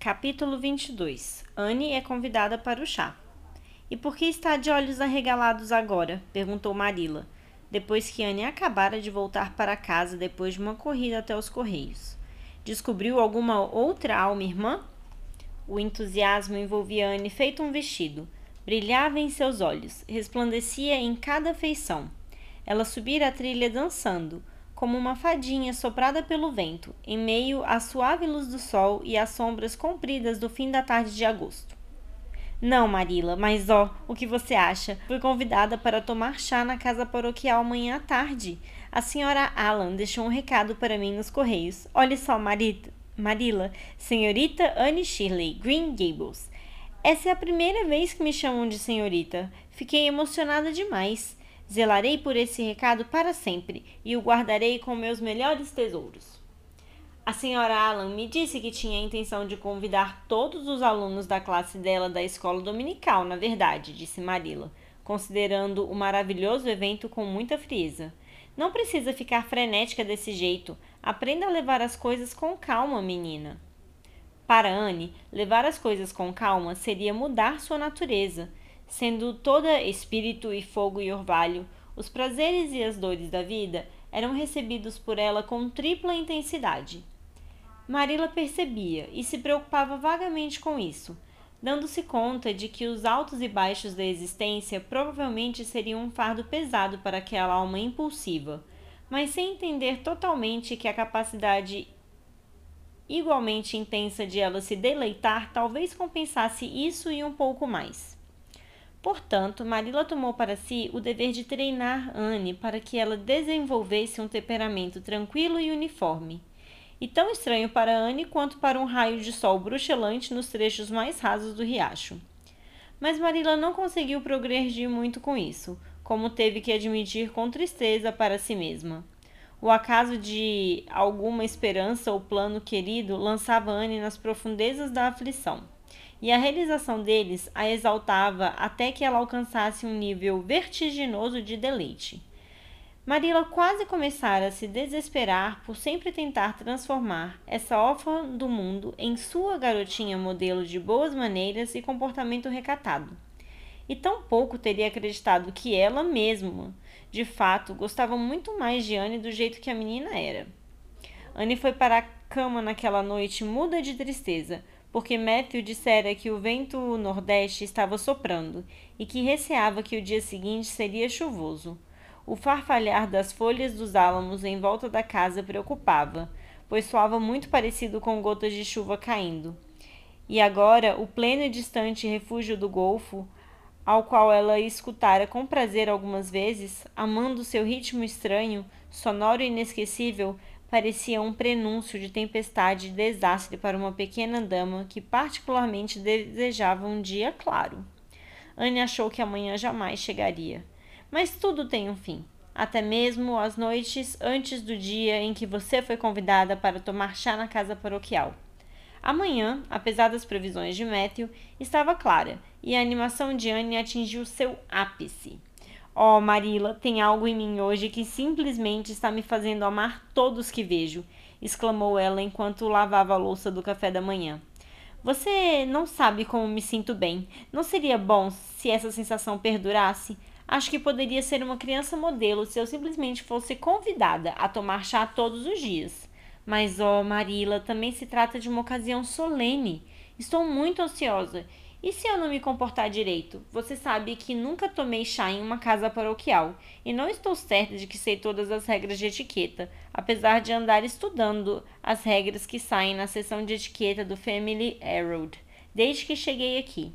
Capítulo 22 Anne é convidada para o chá. E por que está de olhos arregalados agora? perguntou Marilla, depois que Anne acabara de voltar para casa depois de uma corrida até os correios. Descobriu alguma outra alma irmã? O entusiasmo envolvia Anne feito um vestido. Brilhava em seus olhos, resplandecia em cada feição. Ela subira a trilha dançando, como uma fadinha soprada pelo vento, em meio à suave luz do sol e às sombras compridas do fim da tarde de agosto. Não, Marila, mas ó, o que você acha? Fui convidada para tomar chá na casa paroquial amanhã à tarde. A senhora Alan deixou um recado para mim nos correios. Olhe só, Marita, Marila, senhorita Anne Shirley, Green Gables. Essa é a primeira vez que me chamam de senhorita. Fiquei emocionada demais. Zelarei por esse recado para sempre e o guardarei com meus melhores tesouros. A senhora Alan me disse que tinha a intenção de convidar todos os alunos da classe dela da escola dominical, na verdade, disse Marilla, considerando o maravilhoso evento com muita frieza. Não precisa ficar frenética desse jeito. Aprenda a levar as coisas com calma, menina. Para Anne, levar as coisas com calma seria mudar sua natureza Sendo toda espírito e fogo e orvalho, os prazeres e as dores da vida eram recebidos por ela com tripla intensidade. Marila percebia e se preocupava vagamente com isso, dando-se conta de que os altos e baixos da existência provavelmente seriam um fardo pesado para aquela alma impulsiva, mas sem entender totalmente que a capacidade igualmente intensa de ela se deleitar talvez compensasse isso e um pouco mais. Portanto, Marilla tomou para si o dever de treinar Anne para que ela desenvolvesse um temperamento tranquilo e uniforme, e tão estranho para Anne quanto para um raio de sol bruxelante nos trechos mais rasos do riacho. Mas Marilla não conseguiu progredir muito com isso, como teve que admitir com tristeza para si mesma. O acaso de alguma esperança ou plano querido lançava Anne nas profundezas da aflição e a realização deles a exaltava até que ela alcançasse um nível vertiginoso de deleite. Marilla quase começara a se desesperar por sempre tentar transformar essa órfã do mundo em sua garotinha modelo de boas maneiras e comportamento recatado. E tão pouco teria acreditado que ela mesma, de fato, gostava muito mais de Anne do jeito que a menina era. Anne foi para a cama naquela noite muda de tristeza, porque Matthew dissera que o vento nordeste estava soprando e que receava que o dia seguinte seria chuvoso. O farfalhar das folhas dos álamos em volta da casa preocupava, pois soava muito parecido com gotas de chuva caindo. E agora, o pleno e distante refúgio do golfo, ao qual ela escutara com prazer algumas vezes, amando seu ritmo estranho, sonoro e inesquecível, parecia um prenúncio de tempestade e desastre para uma pequena dama que particularmente desejava um dia claro. Anne achou que amanhã jamais chegaria. Mas tudo tem um fim. Até mesmo as noites antes do dia em que você foi convidada para tomar chá na casa paroquial. Amanhã, apesar das previsões de Matthew, estava clara e a animação de Anne atingiu seu ápice. Oh, Marila, tem algo em mim hoje que simplesmente está me fazendo amar todos que vejo, exclamou ela enquanto lavava a louça do café da manhã. Você não sabe como me sinto bem. Não seria bom se essa sensação perdurasse? Acho que poderia ser uma criança modelo se eu simplesmente fosse convidada a tomar chá todos os dias. Mas, oh, Marila, também se trata de uma ocasião solene. Estou muito ansiosa e se eu não me comportar direito? Você sabe que nunca tomei chá em uma casa paroquial e não estou certa de que sei todas as regras de etiqueta, apesar de andar estudando as regras que saem na seção de etiqueta do Family Herald desde que cheguei aqui.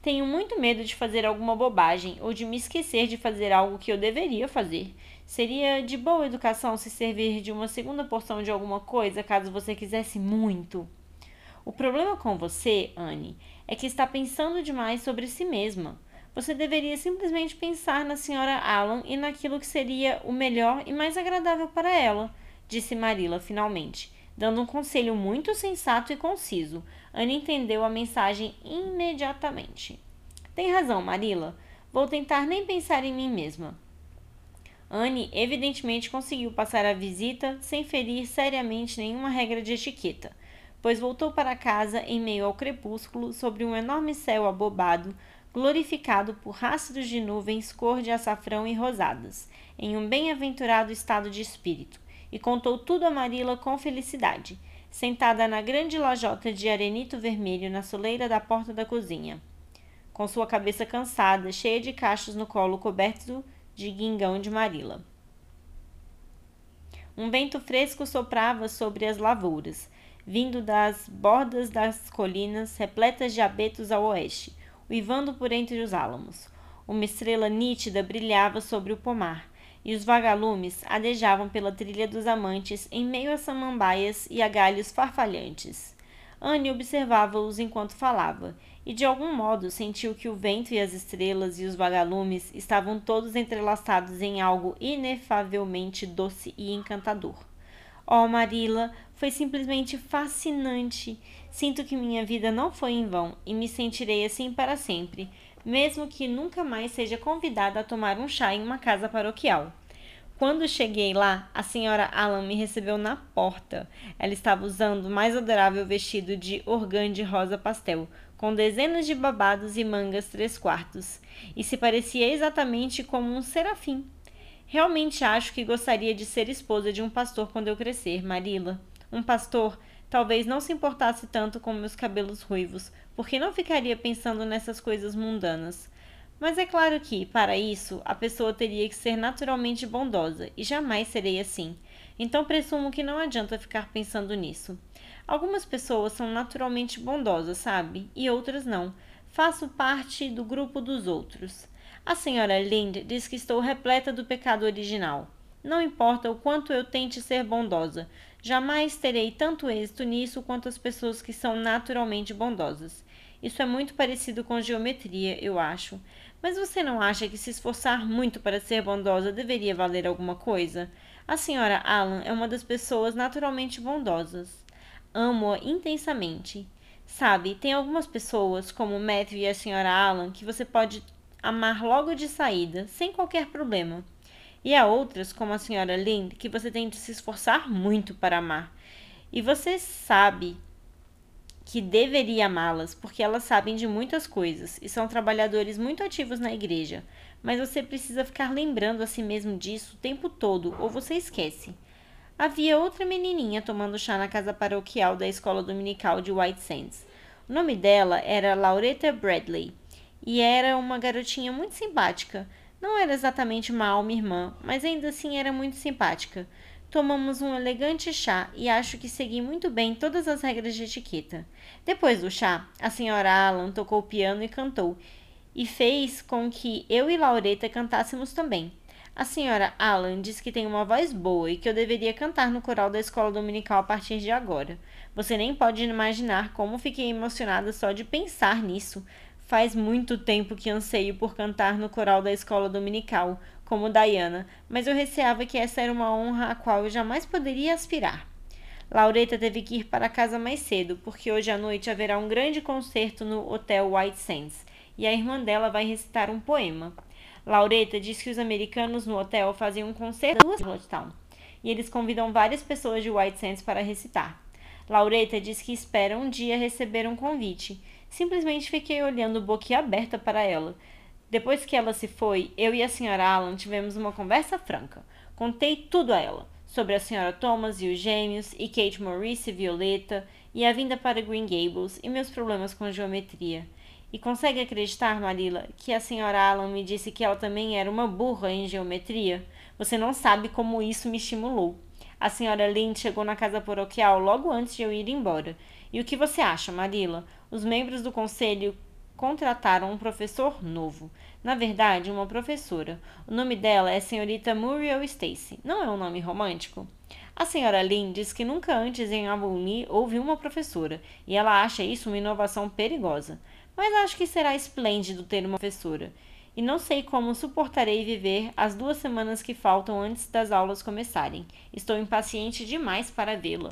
Tenho muito medo de fazer alguma bobagem ou de me esquecer de fazer algo que eu deveria fazer. Seria de boa educação se servir de uma segunda porção de alguma coisa caso você quisesse muito. O problema com você, Anne, é que está pensando demais sobre si mesma. Você deveria simplesmente pensar na senhora Alan e naquilo que seria o melhor e mais agradável para ela, disse Marilla finalmente, dando um conselho muito sensato e conciso. Anne entendeu a mensagem imediatamente. Tem razão, Marilla. Vou tentar nem pensar em mim mesma. Anne evidentemente conseguiu passar a visita sem ferir seriamente nenhuma regra de etiqueta pois voltou para casa em meio ao crepúsculo, sobre um enorme céu abobado, glorificado por rastros de nuvens cor de açafrão e rosadas, em um bem-aventurado estado de espírito, e contou tudo a Marila com felicidade, sentada na grande lajota de arenito vermelho na soleira da porta da cozinha, com sua cabeça cansada, cheia de cachos no colo coberto de guingão de Marila. Um vento fresco soprava sobre as lavouras, vindo das bordas das colinas repletas de abetos ao oeste, uivando por entre os álamos. Uma estrela nítida brilhava sobre o pomar, e os vagalumes adejavam pela trilha dos amantes em meio a samambaias e a galhos farfalhantes. Anne observava-os enquanto falava, e de algum modo sentiu que o vento e as estrelas e os vagalumes estavam todos entrelaçados em algo inefavelmente doce e encantador. Oh, Marilla, foi simplesmente fascinante. Sinto que minha vida não foi em vão e me sentirei assim para sempre, mesmo que nunca mais seja convidada a tomar um chá em uma casa paroquial. Quando cheguei lá, a senhora Alan me recebeu na porta. Ela estava usando o mais adorável vestido de organde rosa pastel, com dezenas de babados e mangas três quartos, e se parecia exatamente como um serafim. Realmente acho que gostaria de ser esposa de um pastor quando eu crescer, Marila. Um pastor talvez não se importasse tanto com meus cabelos ruivos, porque não ficaria pensando nessas coisas mundanas. Mas é claro que, para isso, a pessoa teria que ser naturalmente bondosa, e jamais serei assim. Então presumo que não adianta ficar pensando nisso. Algumas pessoas são naturalmente bondosas, sabe? E outras não. Faço parte do grupo dos outros. A senhora Lind diz que estou repleta do pecado original. Não importa o quanto eu tente ser bondosa, jamais terei tanto êxito nisso quanto as pessoas que são naturalmente bondosas. Isso é muito parecido com geometria, eu acho. Mas você não acha que se esforçar muito para ser bondosa deveria valer alguma coisa? A senhora Alan é uma das pessoas naturalmente bondosas. Amo-a intensamente. Sabe, tem algumas pessoas, como Matthew e a senhora Alan, que você pode amar logo de saída, sem qualquer problema. E há outras, como a senhora Lind, que você tem de se esforçar muito para amar. E você sabe que deveria amá-las, porque elas sabem de muitas coisas e são trabalhadores muito ativos na igreja. Mas você precisa ficar lembrando a si mesmo disso o tempo todo, ou você esquece. Havia outra menininha tomando chá na casa paroquial da escola dominical de White Sands. O nome dela era Laureta Bradley e era uma garotinha muito simpática. Não era exatamente uma alma irmã, mas ainda assim era muito simpática. Tomamos um elegante chá e acho que segui muito bem todas as regras de etiqueta. Depois do chá, a senhora Alan tocou piano e cantou, e fez com que eu e Laureta cantássemos também. A senhora Alan disse que tem uma voz boa e que eu deveria cantar no coral da escola dominical a partir de agora. Você nem pode imaginar como fiquei emocionada só de pensar nisso. Faz muito tempo que anseio por cantar no coral da escola dominical, como Diana, mas eu receava que essa era uma honra a qual eu jamais poderia aspirar. Laureta teve que ir para casa mais cedo, porque hoje à noite haverá um grande concerto no Hotel White Sands, e a irmã dela vai recitar um poema. Laureta diz que os americanos no hotel fazem um concerto em Town, e eles convidam várias pessoas de White Sands para recitar. Laureta diz que espera um dia receber um convite, Simplesmente fiquei olhando boquiaberta para ela. Depois que ela se foi, eu e a senhora Alan tivemos uma conversa franca. Contei tudo a ela, sobre a senhora Thomas e os gêmeos, e Kate Maurice e Violeta, e a vinda para Green Gables, e meus problemas com geometria. E consegue acreditar, Marilla, que a senhora Alan me disse que ela também era uma burra em geometria? Você não sabe como isso me estimulou. A senhora Lind chegou na casa paroquial logo antes de eu ir embora. E o que você acha, Marilla? Os membros do conselho contrataram um professor novo. Na verdade, uma professora. O nome dela é senhorita Muriel Stacy. Não é um nome romântico? A senhora Lynn diz que nunca antes em Avonlea houve uma professora, e ela acha isso uma inovação perigosa. Mas acho que será esplêndido ter uma professora. E não sei como suportarei viver as duas semanas que faltam antes das aulas começarem. Estou impaciente demais para vê-la.